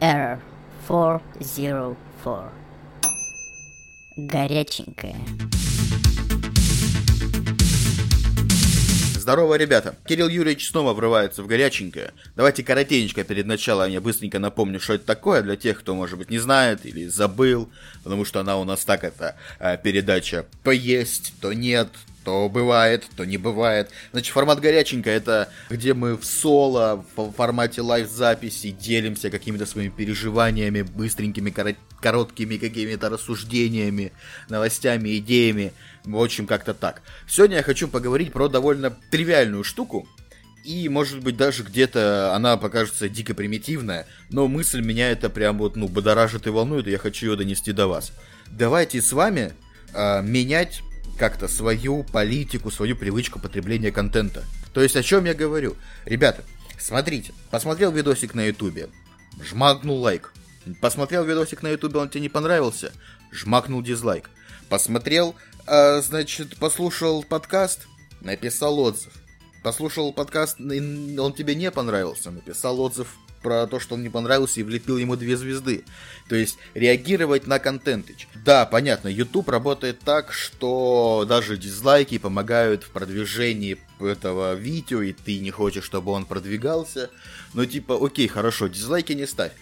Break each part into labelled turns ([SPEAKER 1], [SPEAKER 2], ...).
[SPEAKER 1] Error 404. Горяченькая.
[SPEAKER 2] Здорово, ребята. Кирилл Юрьевич снова врывается в горяченькое. Давайте коротенько перед началом я быстренько напомню, что это такое для тех, кто, может быть, не знает или забыл, потому что она у нас так, это э, передача то есть, то нет, то бывает, то не бывает. Значит, формат горяченько это где мы в соло, в формате лайв-записи делимся какими-то своими переживаниями, быстренькими, короткими какими-то рассуждениями, новостями, идеями. В общем, как-то так. Сегодня я хочу поговорить про довольно тривиальную штуку, и, может быть, даже где-то она покажется дико примитивная, но мысль меня это прям вот, ну, бодоражит и волнует, и я хочу ее донести до вас. Давайте с вами э, менять как-то свою политику, свою привычку потребления контента. То есть, о чем я говорю? Ребята, смотрите, посмотрел видосик на ютубе, жмакнул лайк. Посмотрел видосик на ютубе, он тебе не понравился, жмакнул дизлайк. Посмотрел а, значит, послушал подкаст, написал отзыв. Послушал подкаст, он тебе не понравился, написал отзыв про то, что он не понравился и влепил ему две звезды. То есть реагировать на контентыч. Да, понятно, YouTube работает так, что даже дизлайки помогают в продвижении этого видео, и ты не хочешь, чтобы он продвигался. Но типа, окей, хорошо, дизлайки не ставь.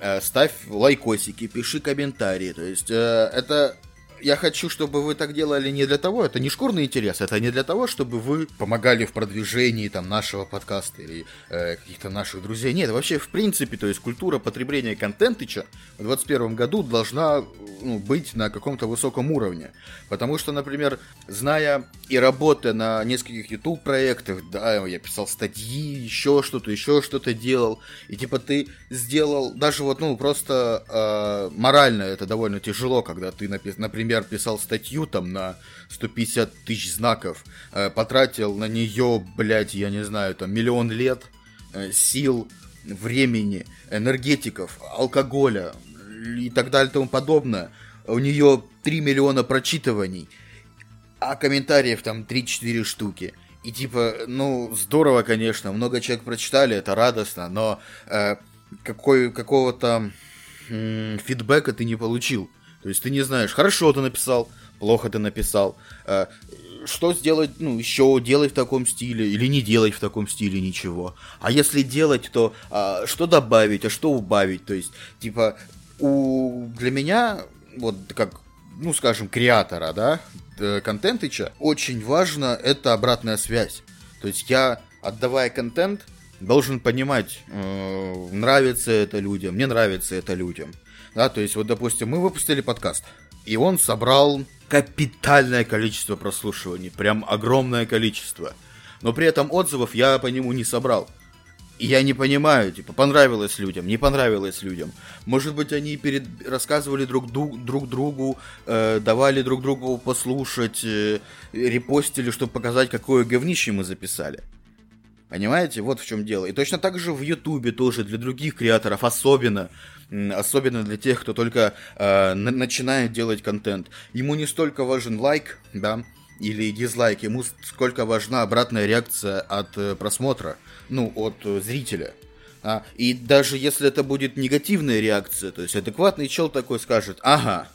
[SPEAKER 2] Э, ставь лайкосики, пиши комментарии. То есть э, это я хочу, чтобы вы так делали не для того, это не шкурный интерес, это не для того, чтобы вы помогали в продвижении там нашего подкаста или э, каких-то наших друзей. Нет, вообще в принципе, то есть культура потребления контентыча в 2021 году должна ну, быть на каком-то высоком уровне. Потому что, например, зная и работая на нескольких YouTube проектах, да, я писал статьи, еще что-то, еще что-то делал, и типа ты сделал, даже вот, ну, просто э, морально это довольно тяжело, когда ты, например, например, писал статью там на 150 тысяч знаков, э, потратил на нее, блядь, я не знаю, там миллион лет, э, сил, времени, энергетиков, алкоголя и так далее и тому подобное. У нее 3 миллиона прочитываний, а комментариев там 3-4 штуки. И типа, ну, здорово, конечно, много человек прочитали, это радостно, но э, какой, какого-то м- фидбэка ты не получил. То есть ты не знаешь, хорошо ты написал, плохо ты написал, э, что сделать, ну, еще делать в таком стиле или не делать в таком стиле ничего. А если делать, то а, что добавить, а что убавить? То есть, типа, у для меня, вот как, ну, скажем, креатора, да, э, контентыча, очень важно это обратная связь. То есть я, отдавая контент, должен понимать, э, нравится это людям, не нравится это людям. Да, то есть, вот, допустим, мы выпустили подкаст, и он собрал капитальное количество прослушиваний, прям огромное количество. Но при этом отзывов я по нему не собрал. И я не понимаю, типа, понравилось людям, не понравилось людям. Может быть, они перед... рассказывали друг, друг, друг другу, э, давали друг другу послушать, э, репостили, чтобы показать, какое говнище мы записали. Понимаете, вот в чем дело. И точно так же в Ютубе тоже для других креаторов особенно особенно для тех, кто только э, начинает делать контент. Ему не столько важен лайк, да, или дизлайк, ему сколько важна обратная реакция от э, просмотра, ну, от э, зрителя. А, и даже если это будет негативная реакция, то есть адекватный чел такой скажет, ага,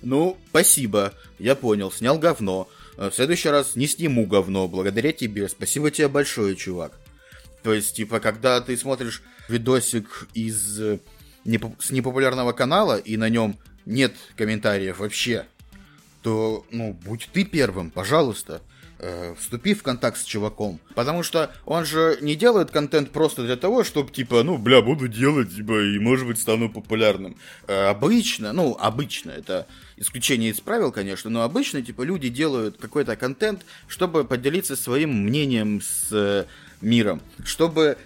[SPEAKER 2] ну, спасибо, я понял, снял говно, э, в следующий раз не сниму говно, благодаря тебе, спасибо тебе большое, чувак. То есть, типа, когда ты смотришь видосик из э, с непопулярного канала, и на нем нет комментариев вообще, то, ну, будь ты первым, пожалуйста, э, вступи в контакт с чуваком. Потому что он же не делает контент просто для того, чтобы, типа, ну, бля, буду делать, типа, и, может быть, стану популярным. Э, обычно, ну, обычно, это исключение из правил, конечно, но обычно, типа, люди делают какой-то контент, чтобы поделиться своим мнением с э, миром, чтобы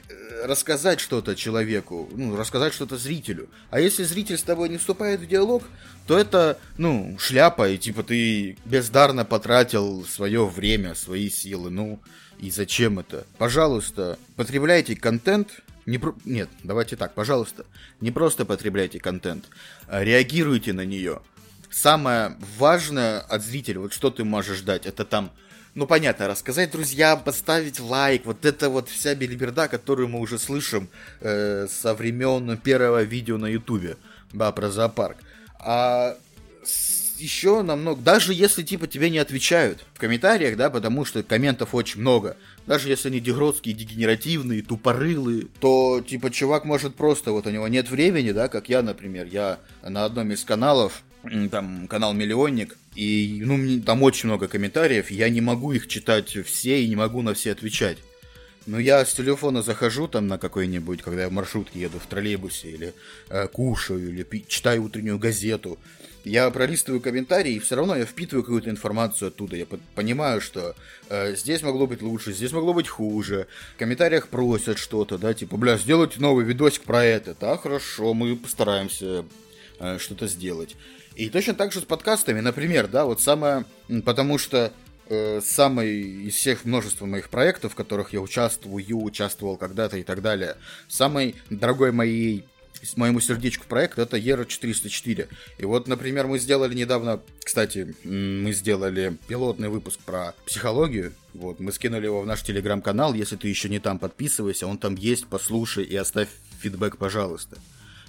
[SPEAKER 2] рассказать что-то человеку, ну, рассказать что-то зрителю. А если зритель с тобой не вступает в диалог, то это, ну, шляпа, и типа ты бездарно потратил свое время, свои силы. Ну, и зачем это? Пожалуйста, потребляйте контент. Не про... Нет, давайте так, пожалуйста, не просто потребляйте контент, а реагируйте на нее. Самое важное от зрителя, вот что ты можешь ждать, это там ну понятно, рассказать друзьям, поставить лайк, вот это вот вся билиберда, которую мы уже слышим э, со времен первого видео на ютубе, да, про зоопарк. А еще намного, даже если типа тебе не отвечают в комментариях, да, потому что комментов очень много, даже если они дегродские, дегенеративные, тупорылые, то типа чувак может просто, вот у него нет времени, да, как я, например, я на одном из каналов, там канал Миллионник, и ну, там очень много комментариев, я не могу их читать все и не могу на все отвечать. Но я с телефона захожу там на какой-нибудь, когда я в маршрутке еду в троллейбусе, или э, кушаю, или пи- читаю утреннюю газету. Я пролистываю комментарии, и все равно я впитываю какую-то информацию оттуда. Я понимаю, что э, здесь могло быть лучше, здесь могло быть хуже. В комментариях просят что-то, да, типа, бля, сделайте новый видосик про это. Да, хорошо, мы постараемся э, что-то сделать. И точно так же с подкастами, например, да, вот самое, потому что э, самый из всех множества моих проектов, в которых я участвую, участвовал когда-то и так далее, самый дорогой моей моему сердечку проект это Ера 404. И вот, например, мы сделали недавно, кстати, мы сделали пилотный выпуск про психологию. Вот, мы скинули его в наш телеграм-канал. Если ты еще не там, подписывайся, он там есть, послушай и оставь фидбэк, пожалуйста.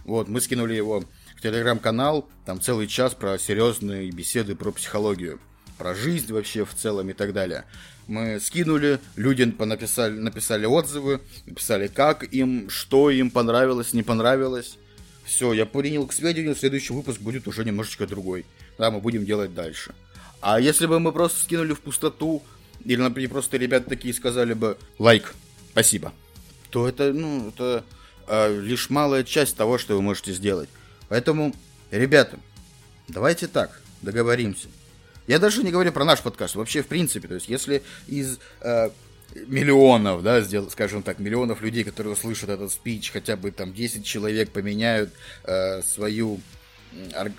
[SPEAKER 2] Вот, мы скинули его в телеграм-канал, там целый час про серьезные беседы про психологию, про жизнь вообще в целом и так далее. Мы скинули, люди написали, написали отзывы, написали, как им, что им понравилось, не понравилось. Все, я принял к сведению, следующий выпуск будет уже немножечко другой. Да, мы будем делать дальше. А если бы мы просто скинули в пустоту, или, например, просто ребята такие сказали бы лайк, спасибо, то это, ну, это э, лишь малая часть того, что вы можете сделать. Поэтому, ребята, давайте так, договоримся. Я даже не говорю про наш подкаст, вообще в принципе. То есть, если из э, миллионов, да, сделал, скажем так, миллионов людей, которые услышат этот спич, хотя бы там 10 человек поменяют э, свою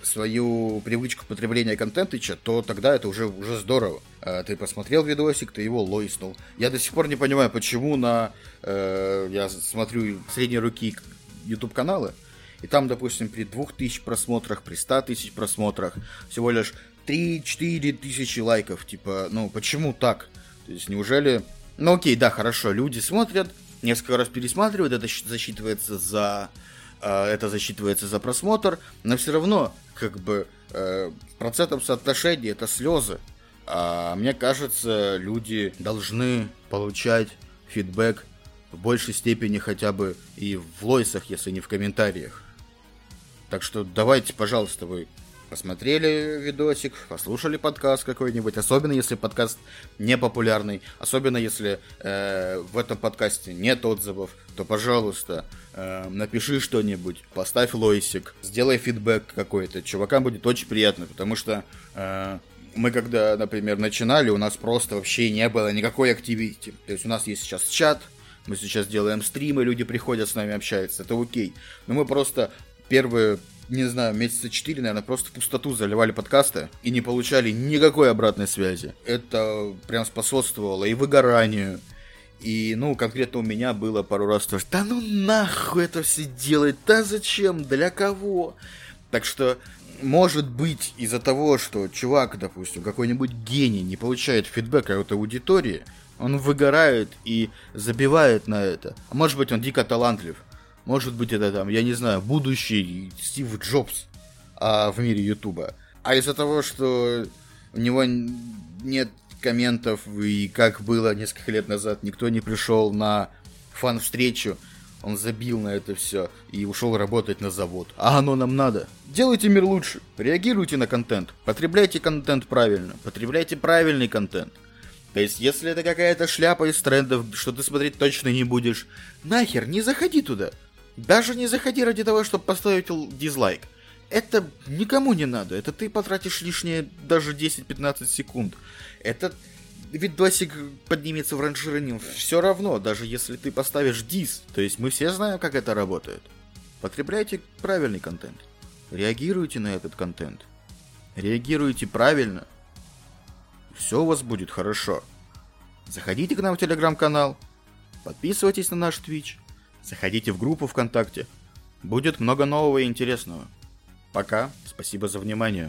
[SPEAKER 2] свою привычку потребления контента, то тогда это уже, уже здорово. Э, ты посмотрел видосик, ты его лойснул. Я до сих пор не понимаю, почему на... Э, я смотрю средней руки YouTube каналы, и там, допустим, при 2000 просмотрах, при 100 тысяч просмотрах всего лишь 3-4 тысячи лайков. Типа, ну почему так? То есть неужели... Ну окей, да, хорошо, люди смотрят, несколько раз пересматривают, это засчитывается за... Э, это засчитывается за просмотр, но все равно, как бы, э, в процентном соотношении это слезы. А мне кажется, люди должны получать фидбэк в большей степени хотя бы и в лойсах, если не в комментариях. Так что давайте, пожалуйста, вы посмотрели видосик, послушали подкаст какой-нибудь, особенно если подкаст не популярный, особенно если э, в этом подкасте нет отзывов, то, пожалуйста, э, напиши что-нибудь, поставь лойсик, сделай фидбэк какой-то. Чувакам будет очень приятно, потому что э, мы когда, например, начинали, у нас просто вообще не было никакой активити. То есть у нас есть сейчас чат, мы сейчас делаем стримы, люди приходят с нами общаются, это окей. Но мы просто первые не знаю, месяца четыре, наверное, просто в пустоту заливали подкасты и не получали никакой обратной связи. Это прям способствовало и выгоранию, и, ну, конкретно у меня было пару раз тоже, да ну нахуй это все делать, да зачем, для кого? Так что, может быть, из-за того, что чувак, допустим, какой-нибудь гений не получает фидбэка от аудитории, он выгорает и забивает на это. А может быть, он дико талантлив. Может быть, это там, я не знаю, будущий Стив Джобс а, в мире Ютуба. А из-за того, что у него нет комментов, и как было несколько лет назад, никто не пришел на фан-встречу, он забил на это все и ушел работать на завод. А оно нам надо. Делайте мир лучше. Реагируйте на контент. Потребляйте контент правильно. Потребляйте правильный контент. То есть, если это какая-то шляпа из трендов, что ты смотреть точно не будешь, нахер, не заходи туда. Даже не заходи ради того, чтобы поставить дизлайк. Это никому не надо. Это ты потратишь лишние даже 10-15 секунд. Этот видосик поднимется в ранжировании все равно, даже если ты поставишь диз. То есть мы все знаем, как это работает. Потребляйте правильный контент. Реагируйте на этот контент. Реагируйте правильно. Все у вас будет хорошо. Заходите к нам в телеграм-канал. Подписывайтесь на наш Twitch. Заходите в группу ВКонтакте. Будет много нового и интересного. Пока. Спасибо за внимание.